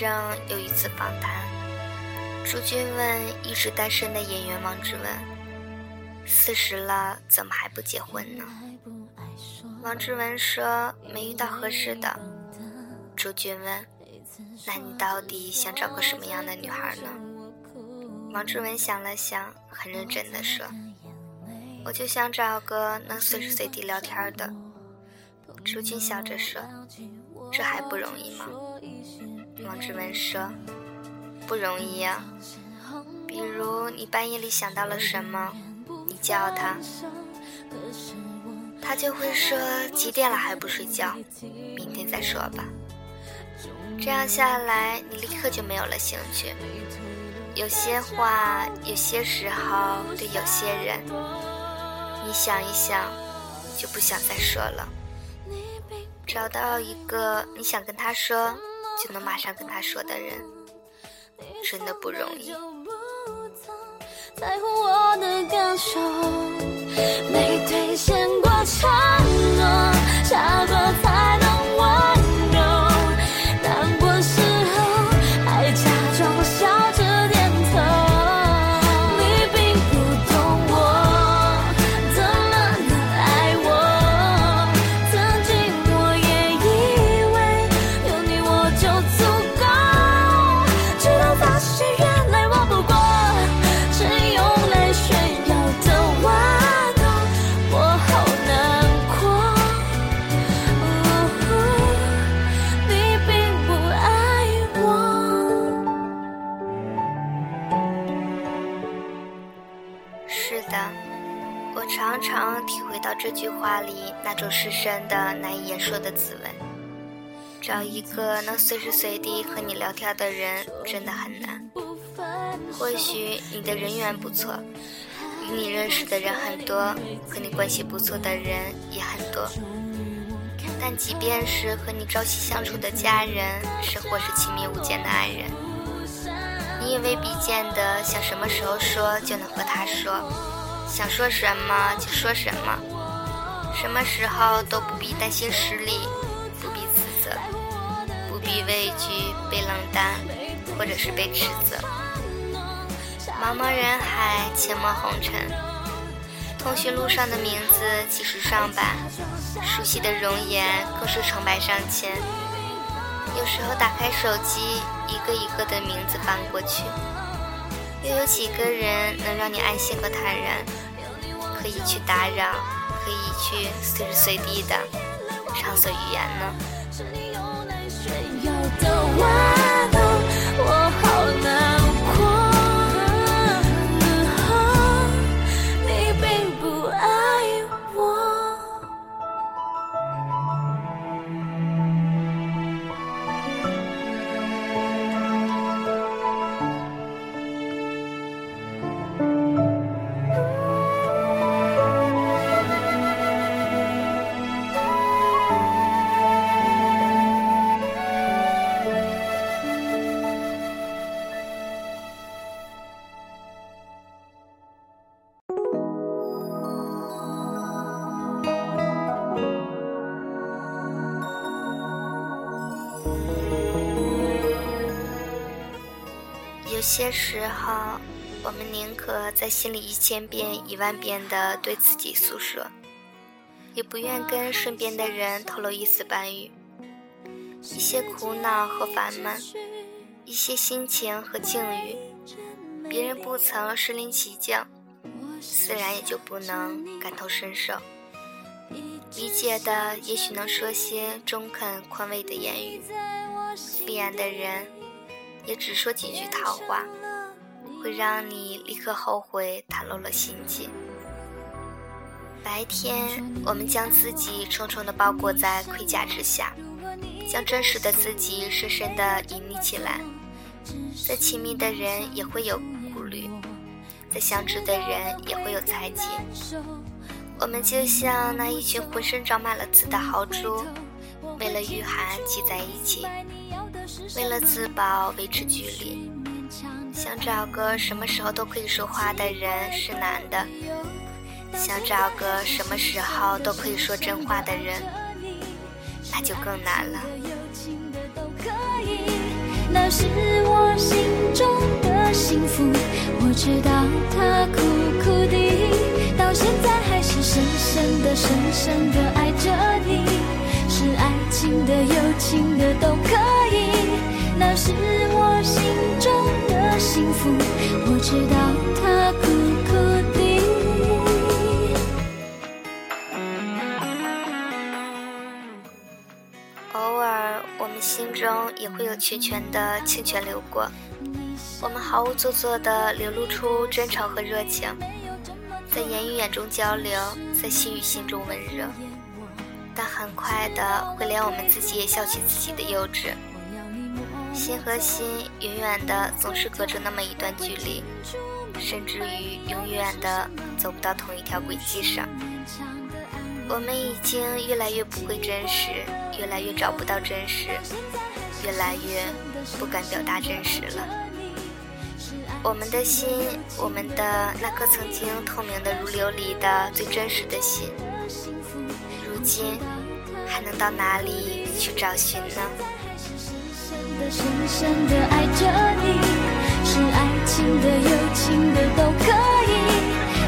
记得《艺术人生》有一次访谈，朱军问一直单身的演员王志文：“四十了，怎么还不结婚呢？”王志文说：“没遇到合适的。”朱军问：“那你到底想找个什么样的女孩呢？”王志文想了想，很认真的说：“我就想找个能随时随地聊天的。”朱军笑着说：“这还不容易吗？”王志文说：“不容易呀。比如你半夜里想到了什么，你叫他，他就会说几点了还不睡觉，明天再说吧。这样下来，你立刻就没有了兴趣。有些话，有些时候，对有些人，你想一想，就不想再说了。找到一个你想跟他说。”就能马上跟他说的人，真的不容易。没兑现过承诺，下过常常体会到这句话里那种深深的、难以言说的滋味。找一个能随时随地和你聊天的人真的很难。或许你的人缘不错，与你认识的人很多，和你关系不错的人也很多。但即便是和你朝夕相处的家人，是或是亲密无间的爱人，你也未必见得想什么时候说就能和他说。想说什么就说什么，什么时候都不必担心失礼，不必自责，不必畏惧被冷淡，或者是被斥责。茫茫人海，阡陌红尘，通讯录上的名字几十上百，熟悉的容颜更是成百上千。有时候打开手机，一个一个的名字翻过去。又有几个人能让你安心和坦然，可以去打扰，可以去随时随地的畅所欲言呢？有些时候，我们宁可在心里一千遍、一万遍的对自己诉说，也不愿跟身边的人透露一丝半语。一些苦恼和烦闷，一些心情和境遇，别人不曾身临其境，自然也就不能感同身受。理解的也许能说些中肯宽慰的言语，闭眼的人。也只说几句套话，会让你立刻后悔袒露了心迹。白天，我们将自己重重的包裹在盔甲之下，将真实的自己深深的隐匿起来。再亲密的人也会有顾虑，再相知的人也会有猜忌。我们就像那一群浑身长满了刺的豪猪，为了御寒挤在一起。为了自保，维持距离，想找个什么时候都可以说话的人是难的；想找个什么时候都可以说真话的人，那就更难了。那是我心中的幸福。我知道他苦苦的，到现在还是深深的、深深的爱着你。是爱情的、友情的都可以，那是我心中的幸福。我知道他苦苦的。偶尔，我们心中也会有泉泉的清泉流过，我们毫无做作的流露出真诚和热情，在言语眼中交流，在心与心中温热，但很快的会连我们自己也笑起自己的幼稚，心和心远远的总是隔着那么一段距离，甚至于永远的走不到同一条轨迹上。我们已经越来越不会真实，越来越找不到真实，越来越不敢表达真实了。我们的心，我们的那颗曾经透明的如琉璃的最真实的心，如今还能到哪里去找寻呢？深深的爱着你，是爱情的、友情的都可以，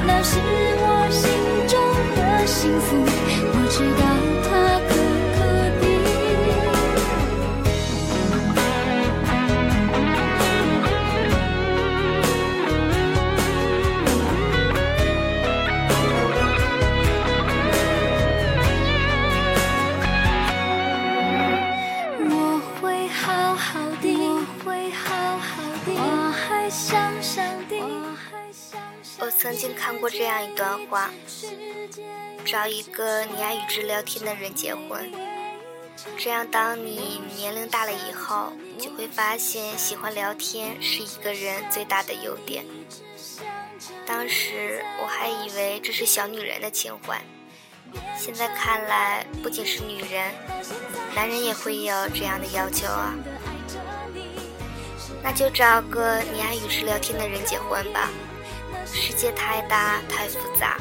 那是我心中的幸福。我还想上的，我还想上我曾经看过这样一段话：找一个你爱与之聊天的人结婚，这样当你年龄大了以后，就会发现喜欢聊天是一个人最大的优点。当时我还以为这是小女人的情怀，现在看来，不仅是女人，男人也会有这样的要求啊。那就找个你爱与之聊天的人结婚吧。世界太大太复杂，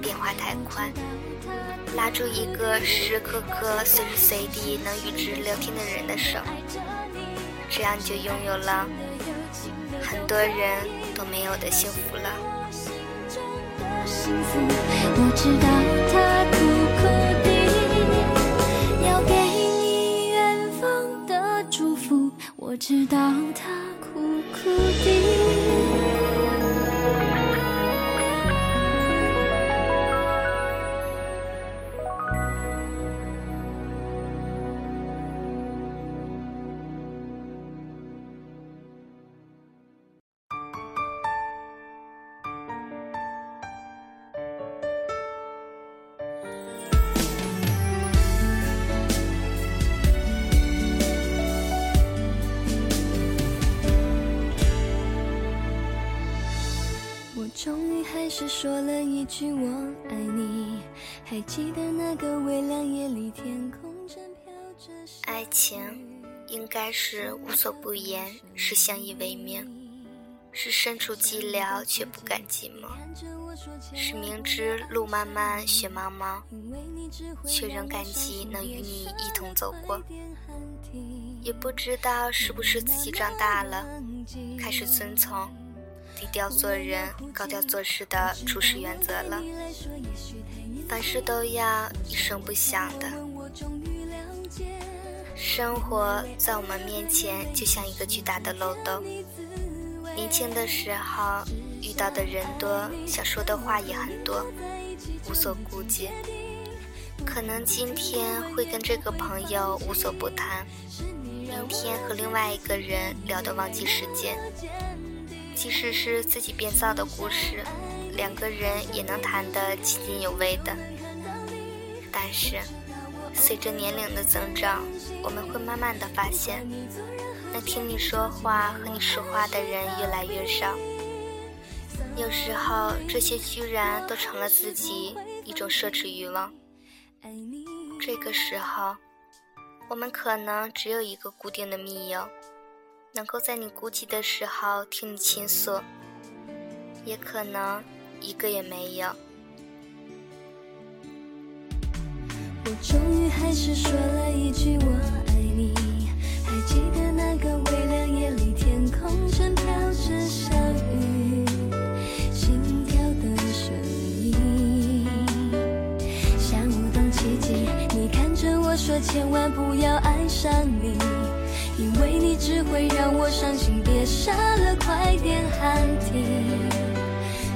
变化太快，拉住一个时时刻刻、随时随地能与之聊天的人的手，这样你就拥有了很多人都没有的幸福了。幸福，我知道他我知道他苦苦终于还是说了一句我爱你，还记得那个微凉夜里，天空正飘着爱情应该是无所不言，是相依为命，是身处寂寥却不甘寂寞，是明知路漫漫雪茫茫，却仍感激能与你一同走过。也不知道是不是自己长大了，开始遵从低调做人、高调做事的处事原则了。凡事都要一声不响的。生活在我们面前就像一个巨大的漏斗。年轻的时候遇到的人多，想说的话也很多，无所顾忌。可能今天会跟这个朋友无所不谈，明天和另外一个人聊得忘记时间。即使是自己编造的故事，两个人也能谈得津津有味的。但是，随着年龄的增长，我们会慢慢的发现，能听你说话和你说话的人越来越少。有时候，这些居然都成了自己一种奢侈欲望。这个时候，我们可能只有一个固定的密友，能够在你孤寂的时候听你倾诉，也可能一个也没有。我终于还是说了一句我爱你，还记得那个微凉夜里，天空正飘着小雨，心跳的声音像舞动奇迹。你看着我说，千万不要爱上你。因为你只会让我伤心。别傻了，快点喊停。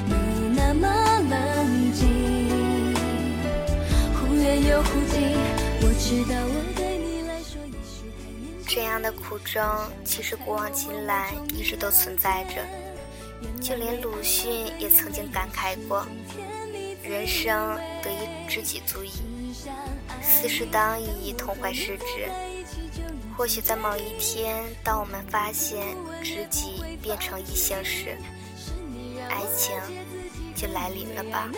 你那么冷静，忽远又忽近。我知道我对你来说也许太年轻。这样的苦衷，其实古往今来一直都存在着。就连鲁迅也曾经感慨过：“人生得一知己足矣，四世当以痛怀世之。”或许在某一天，当我们发现知己变成异性时，爱情就来临了吧。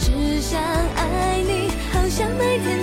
只想爱你，好像每天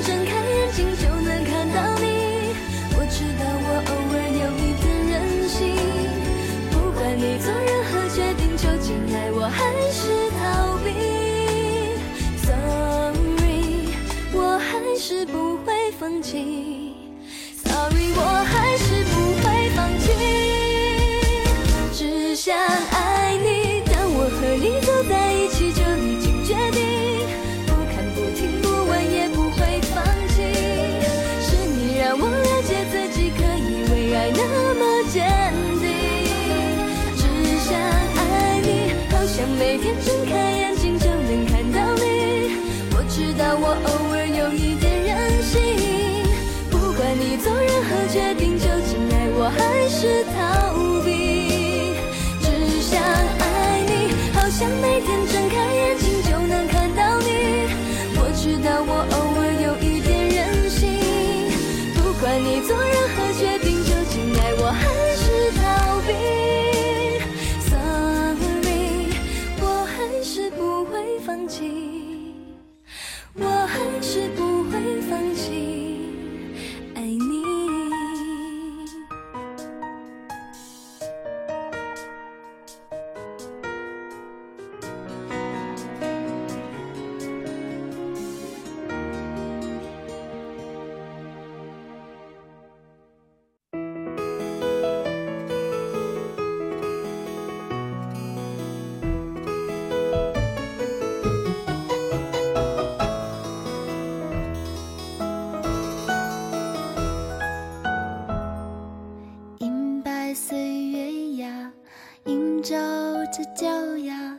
照着脚丫，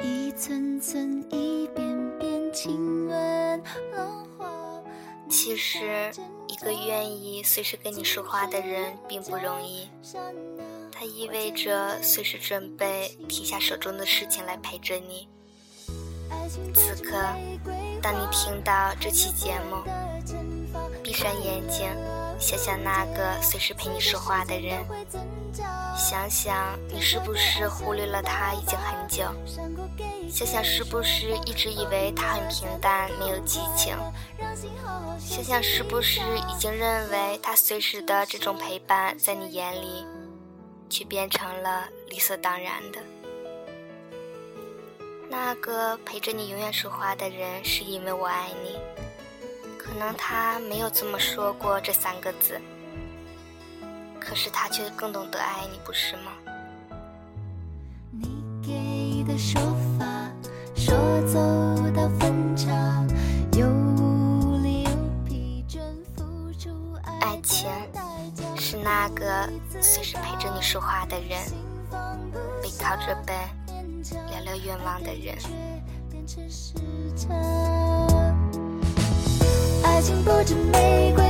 一寸寸，一遍遍亲吻浪花。其实，一个愿意随时跟你说话的人并不容易，它意味着随时准备停下手中的事情来陪着你。此刻，当你听到这期节目，闭上眼睛，想想那个随时陪你说话的人，想想你是不是忽略了他已经很久，想想是不是一直以为他很平淡没有激情，想想是不是已经认为他随时的这种陪伴在你眼里，却变成了理所当然的。那个陪着你永远说话的人，是因为我爱你。可能他没有这么说过这三个字，可是他却更懂得爱你，不是吗？你给的说法，说走到分岔，又无力又疲倦，付出爱爱情是那个随时陪着你说话的人，背靠着背聊聊愿望的人。爱情不止玫瑰